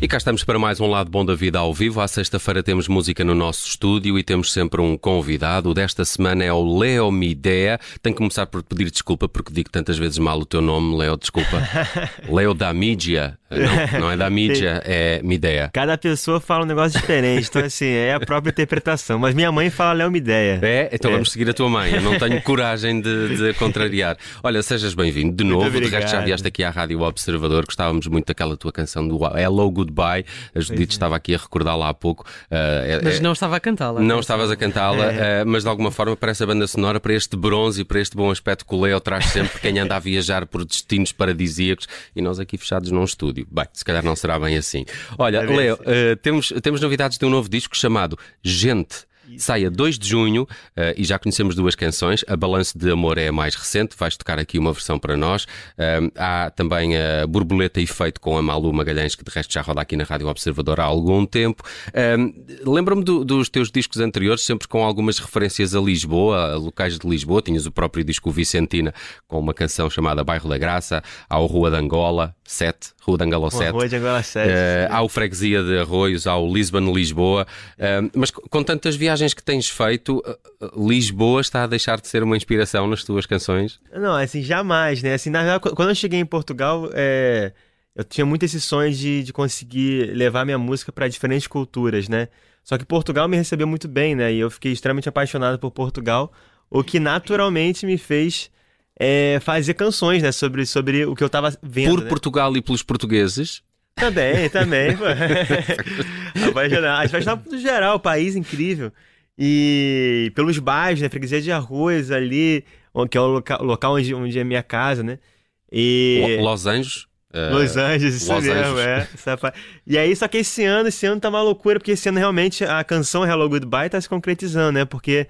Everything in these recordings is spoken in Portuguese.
E cá estamos para mais um lado bom da vida ao vivo. À sexta-feira temos música no nosso estúdio e temos sempre um convidado. O desta semana é o Leo Midea. Tenho que começar por pedir desculpa porque digo tantas vezes mal o teu nome, Leo, desculpa. Leo da mídia. Não, não é da mídia, é Midea. Cada pessoa fala um negócio diferente, então assim, é a própria interpretação. Mas minha mãe fala Léo Mideia. É? Então é. vamos seguir a tua mãe. Eu não tenho coragem de, de contrariar. Olha, sejas bem-vindo de novo. De resto, já vieste aqui à Rádio Observador. Gostávamos muito daquela tua canção do Hello Goodbye. A Judite é. estava aqui a recordá-la há pouco. Uh, mas não estava a cantá-la. Não estavas a cantá-la, uh, mas de alguma forma parece a banda sonora para este bronze e para este bom aspecto que o Leo traz sempre quem anda a viajar por destinos paradisíacos e nós aqui fechados num estúdio. Bem, se calhar não será bem assim. Olha, Leo, uh, temos, temos novidades de um novo disco chamado Gente. Sai a 2 de junho uh, e já conhecemos duas canções. A Balanço de Amor é a mais recente, vais tocar aqui uma versão para nós. Uh, há também a Borboleta Efeito com a Malu Magalhães, que de resto já roda aqui na Rádio Observador há algum tempo. Uh, Lembro-me do, dos teus discos anteriores, sempre com algumas referências a Lisboa, a locais de Lisboa. Tinhas o próprio disco Vicentina com uma canção chamada Bairro da Graça, há o Rua de Angola, 7, Rua de Angola 7. Rua de Angola 7. há o Freguesia de Arroios, há o Lisbon Lisboa. mas com tantas viagens que tens feito, eh, eh, Lisboa está a deixar de ser uma inspiração nas tuas canções? Não, assim, jamais, né? Assim, na verdade, quando eu cheguei em Portugal, é... eu tinha muito esse sonho de, de conseguir levar minha música para diferentes culturas, né? Só que Portugal me recebeu muito bem, né? E eu fiquei extremamente apaixonado por Portugal, o que naturalmente me fez é, fazer canções, né? Sobre, sobre o que eu estava vendo. Por né? Portugal e pelos portugueses? Também, também. apaixonado. Apaixonado no geral, país incrível. E pelos bairros, né? Freguesia de Arroz ali, que é o local, local onde, onde é minha casa, né? E... Los Angeles? Uh, Los Angeles, isso Los mesmo, Angeles. é. E aí, só que esse ano, esse ano tá uma loucura, porque esse ano realmente a canção Hello Goodbye tá se concretizando, né? Porque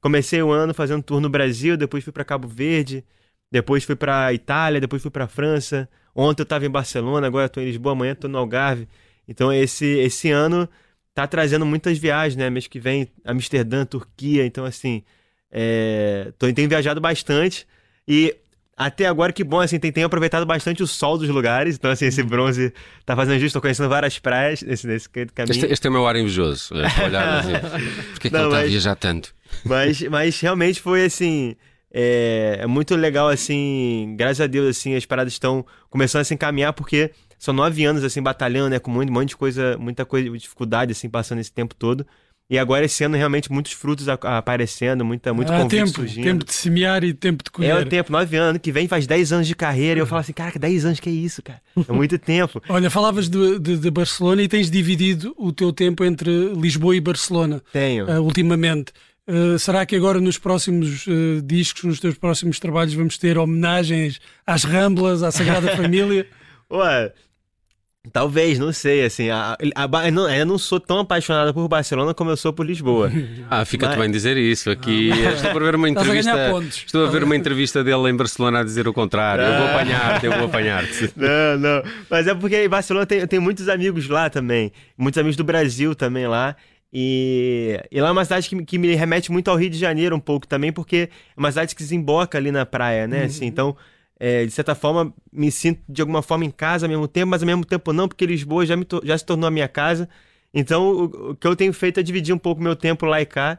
comecei o ano fazendo tour no Brasil, depois fui para Cabo Verde, depois fui para Itália, depois fui para França. Ontem eu tava em Barcelona, agora eu tô em Lisboa, amanhã tô no Algarve. Então esse, esse ano tá trazendo muitas viagens, né? Mês que vem, Amsterdã, Turquia. Então, assim, é... Tô, tenho viajado bastante. E até agora, que bom, assim, tem, tenho aproveitado bastante o sol dos lugares. Então, assim, esse bronze tá fazendo justo. Tô conhecendo várias praias nesse, nesse caminho. Este, este é o meu ar invejoso. Olhar assim. Por que, é que ele está a viajar tanto? Mas, mas realmente foi assim. É, é, muito legal, assim. Graças a Deus, assim, as paradas estão começando a se encaminhar, porque são nove anos assim batalhando, né, com muito, um monte de coisa, muita coisa, dificuldade assim passando esse tempo todo. E agora esse ano realmente muitos frutos aparecendo, muita, muito ah, tempo, surgindo. Tempo de semear e tempo de colher. É o tempo, nove anos, que vem faz dez anos de carreira. E eu falo assim, cara, dez anos que é isso, cara? É muito tempo. Olha, falavas de, de, de, Barcelona e tens dividido o teu tempo entre Lisboa e Barcelona. Tenho. Uh, ultimamente. Uh, será que agora nos próximos uh, discos, nos teus próximos trabalhos, vamos ter homenagens às Ramblas, à Sagrada Família? Ué, Talvez, não sei, assim, a, a, a, eu, não, eu não sou tão apaixonada por Barcelona como eu sou por Lisboa. Ah, fica-te Mas... bem dizer isso. Aqui ah, estou a ver uma entrevista. A estou a ver uma entrevista dele em Barcelona a dizer o contrário. Eu vou ah. apanhar-te, eu vou apanhar-te. Não, não. Mas é porque em Barcelona tem, tem muitos amigos lá também. Muitos amigos do Brasil também lá. E, e lá é uma cidade que, que me remete muito ao Rio de Janeiro um pouco também, porque é uma cidade que desemboca ali na praia, né? Assim, uhum. então é, de certa forma, me sinto de alguma forma em casa ao mesmo tempo, mas ao mesmo tempo não, porque Lisboa já, me já se tornou a minha casa. Então, o, o, que eu tenho feito é dividir um pouco meu tempo lá e cá.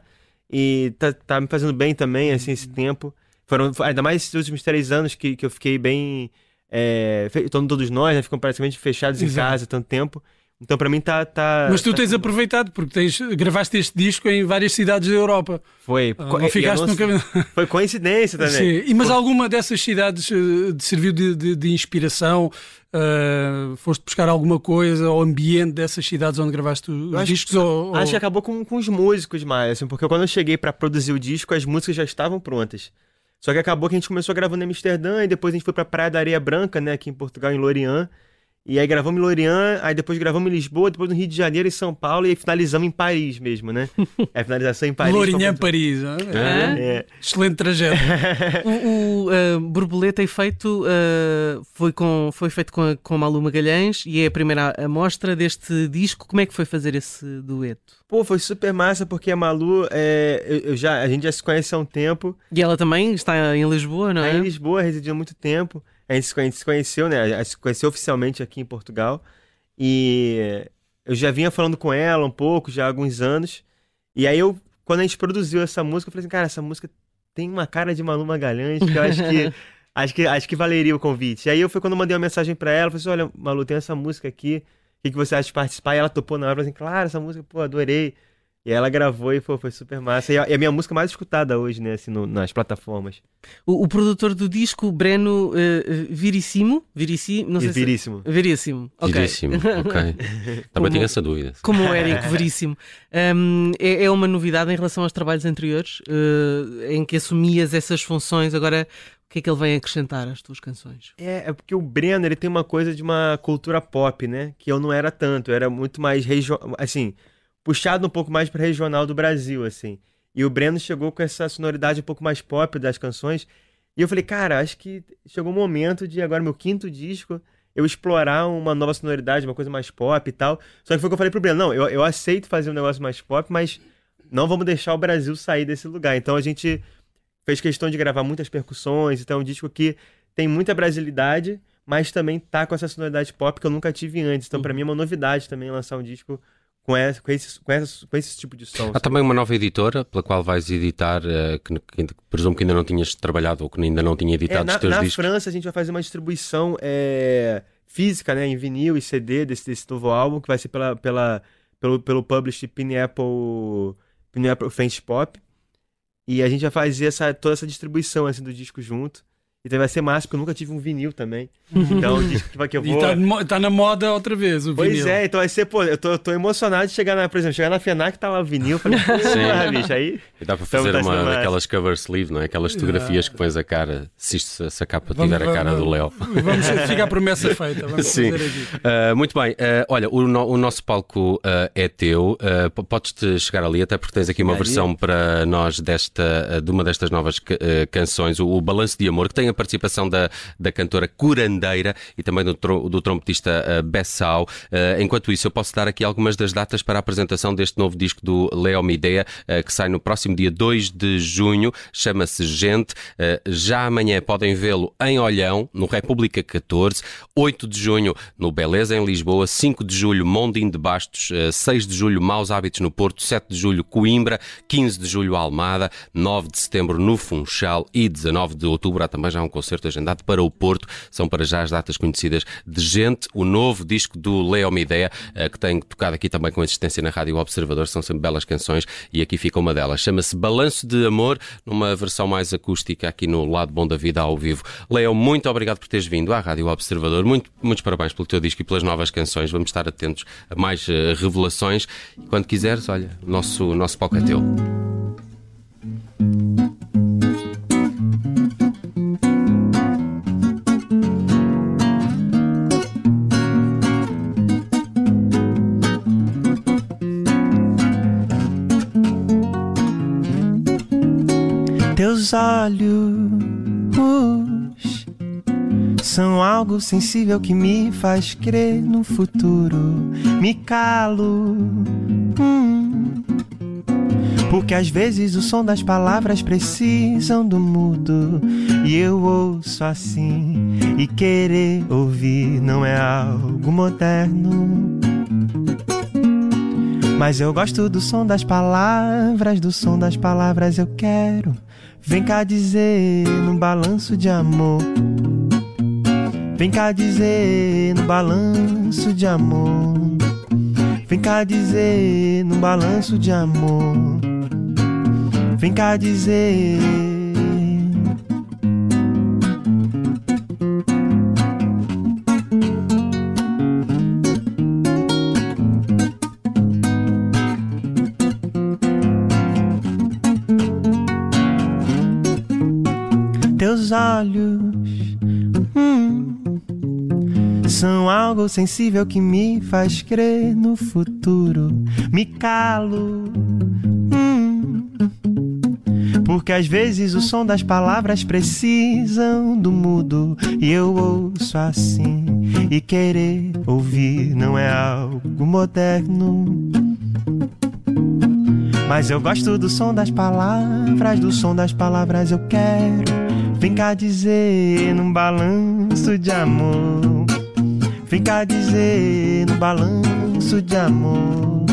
E tá, tá me fazendo bem também, assim, esse tempo. Foram, ainda mais esses últimos três anos que, que eu fiquei bem. É, todos nós, né? Ficam praticamente fechados Exato. em casa tanto tempo. Então para mim está. Tá, Mas tu tá... tens aproveitado, porque tens, gravaste este disco em várias cidades da Europa. Foi. Ah, não ficaste não... nunca... Foi coincidência também. Sim. E, mas Foi... alguma dessas cidades uh, serviu de, de, de inspiração? Uh, foste buscar alguma coisa ao ambiente dessas cidades onde gravaste os acho, discos? Ou, acho que acabou com, com os músicos mais, assim, porque quando eu cheguei para produzir o disco, as músicas já estavam prontas. Só que acabou que a gente começou gravando em Amsterdã e depois a gente foi para Praia da Areia Branca, né, aqui em Portugal, em Lorient. E aí gravamos em Lorient, aí depois gravamos em Lisboa, depois no Rio de Janeiro e São Paulo, e aí finalizamos em Paris mesmo, né? É finalização em Paris. Lorient, Paris. É. É. Excelente trajeto. o, o uh, Borboleta Efeito uh, foi, com, foi feito com, a, com Malu Magalhães e é a primeira amostra deste disco. Como é que foi fazer esse dueto? Pô, foi super massa, porque a Malu, é, eu, eu já, a gente já se conhece há um tempo. E ela também está em Lisboa, não é? Está em Lisboa, residiu há muito tempo. A gente, se conheceu, né? A gente se conheceu oficialmente aqui em Portugal. E eu já vinha falando com ela um pouco, já há alguns anos. E aí eu, quando a gente produziu essa música, eu falei assim, cara, essa música tem uma cara de Malu Magalhães, que eu acho que acho que acho que valeria o convite. E aí eu foi quando eu mandei uma mensagem para ela, falei assim, olha, Malu, tem essa música aqui, o que, que você acha de participar? E ela topou na hora, falou assim, claro, essa música, pô, adorei. E ela gravou e pô, foi super massa. E é a minha música mais escutada hoje, né, assim, no, nas plataformas. O, o, produtor do disco, Breno uh, Virissimo, Virissimo, não sei Viríssimo. Se... Viríssimo. Ok. Viríssimo, ok. Também tinha essa dúvida. Como o Érico Veríssimo. Um, é, é, uma novidade em relação aos trabalhos anteriores, uh, em que assumias essas funções. Agora, o que é que ele vem acrescentar às tuas canções? É, é porque o Breno, ele tem uma coisa de uma cultura pop, né? Que eu não era tanto. Eu era muito mais regional, assim puxado um pouco mais para regional do Brasil, assim. E o Breno chegou com essa sonoridade um pouco mais pop das canções. E eu falei, cara, acho que chegou o momento de agora, meu quinto disco, eu explorar uma nova sonoridade, uma coisa mais pop e tal. Só que foi o que eu falei pro Breno, não, eu, eu aceito fazer um negócio mais pop, mas não vamos deixar o Brasil sair desse lugar. Então a gente fez questão de gravar muitas percussões, então é um disco que tem muita brasilidade, mas também tá com essa sonoridade pop que eu nunca tive antes. Então, para mim é uma novidade também lançar um disco com esse, com esse, com esse, com esse tipo de som. Há também uma nova editora pela qual vais editar, uh, que, que, presumo que ainda não tinhas trabalhado ou que ainda não tinha editado é, na, os teus na discos. Na França a gente vai fazer uma distribuição é, física, né, em vinil e CD desse, desse novo álbum, que vai ser pela, pela, pelo, pelo publish Pineapple, Pineapple French Pop. E a gente vai fazer essa, toda essa distribuição assim, do disco junto. Então vai ser massa, porque eu nunca tive um vinil também. Então, que, que eu vou. Tá, tá, na moda outra vez o pois vinil. Pois é, então vai ser, pô, eu tô, eu tô emocionado de chegar na, por exemplo, chegar na FENAC tá lá o vinil. Falei, ah, bicho, aí. E dá para fazer então, uma daquelas cover sleeve, não é? Aquelas fotografias que pões a cara, se, isto, se a capa vamos, tiver a cara vamos, do Léo. Vamos, ficar a promessa feita. Vamos Sim. Uh, muito bem, uh, olha, o, no, o, nosso palco uh, é teu. Podes-te chegar ali, até porque tens aqui uma versão para nós desta, de uma destas novas canções, o, o Balanço de Amor, que tem a participação da, da cantora Curandeira e também do, do trompetista uh, Bessau. Uh, enquanto isso, eu posso dar aqui algumas das datas para a apresentação deste novo disco do Leo Midea, uh, que sai no próximo dia 2 de junho, chama-se Gente. já amanhã podem vê-lo em Olhão, no República 14, 8 de junho no Beleza, em Lisboa, 5 de julho Mondim de Bastos, 6 de julho Maus Hábitos no Porto, 7 de julho Coimbra, 15 de julho Almada, 9 de setembro no Funchal e 19 de outubro há também já um concerto agendado para o Porto. São para já as datas conhecidas de Gente, o novo disco do Leo Midea, eh, que tem tocado aqui também com existência na Rádio Observador. São sempre belas canções e aqui fica uma delas. Chama-se Balanço de Amor, numa versão mais acústica aqui no Lado Bom da Vida ao vivo. Leo, muito obrigado por teres vindo à Rádio Observador. Muito, muitos parabéns pelo teu disco e pelas novas canções. Vamos estar atentos a mais uh, revelações. E quando quiseres, olha, nosso, nosso palco é teu. Teus olhos são algo sensível que me faz crer no futuro. Me calo. Hum, porque às vezes o som das palavras precisam do mudo. E eu ouço assim. E querer ouvir não é algo moderno. Mas eu gosto do som das palavras, do som das palavras eu quero Vem cá dizer no balanço de amor. Vem cá dizer no balanço de amor. Vem cá dizer no balanço de amor. Vem cá dizer. teus olhos hum, são algo sensível que me faz crer no futuro. Me calo. Hum, porque às vezes o som das palavras precisam do mudo e eu ouço assim. E querer ouvir não é algo moderno. Mas eu gosto do som das palavras, do som das palavras eu quero Vem cá dizer num balanço de amor. Vem cá dizer no balanço de amor.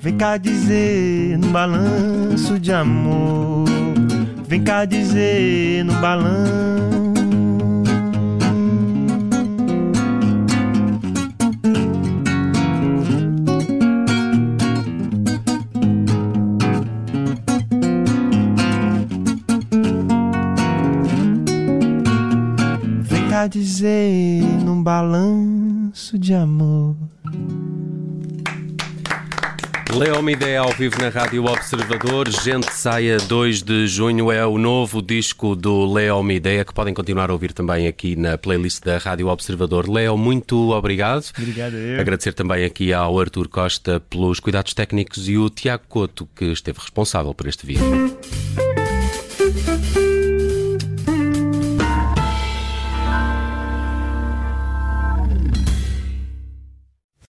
Vem cá dizer no balanço de amor. Vem cá dizer no balanço dizer num balanço de amor. Leo Ideia ao vivo na Rádio Observador. Gente Saia 2 de junho é o novo disco do Leo Ideia que podem continuar a ouvir também aqui na playlist da Rádio Observador. Leo, muito obrigado. Obrigado. Eu. Agradecer também aqui ao Artur Costa pelos cuidados técnicos e o Tiago Couto que esteve responsável por este vídeo.